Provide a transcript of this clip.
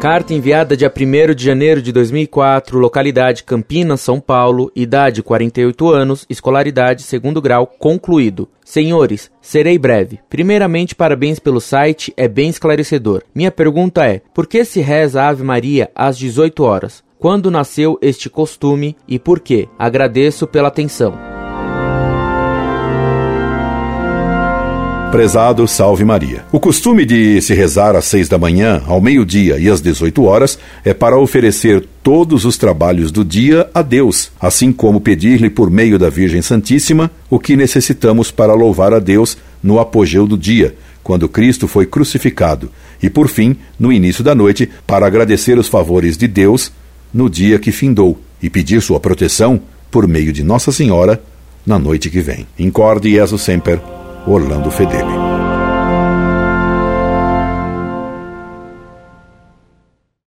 Carta enviada dia 1 de janeiro de 2004, localidade Campinas, São Paulo, idade 48 anos, escolaridade segundo grau concluído. Senhores, serei breve. Primeiramente, parabéns pelo site, é bem esclarecedor. Minha pergunta é: por que se reza a Ave Maria às 18 horas? Quando nasceu este costume e por quê? Agradeço pela atenção. Prezado Salve Maria. O costume de se rezar às seis da manhã, ao meio-dia e às 18 horas é para oferecer todos os trabalhos do dia a Deus, assim como pedir-lhe por meio da Virgem Santíssima o que necessitamos para louvar a Deus no apogeu do dia, quando Cristo foi crucificado, e por fim, no início da noite, para agradecer os favores de Deus no dia que findou e pedir sua proteção por meio de Nossa Senhora na noite que vem. Incorde Jesus Semper Orlando Fedeli.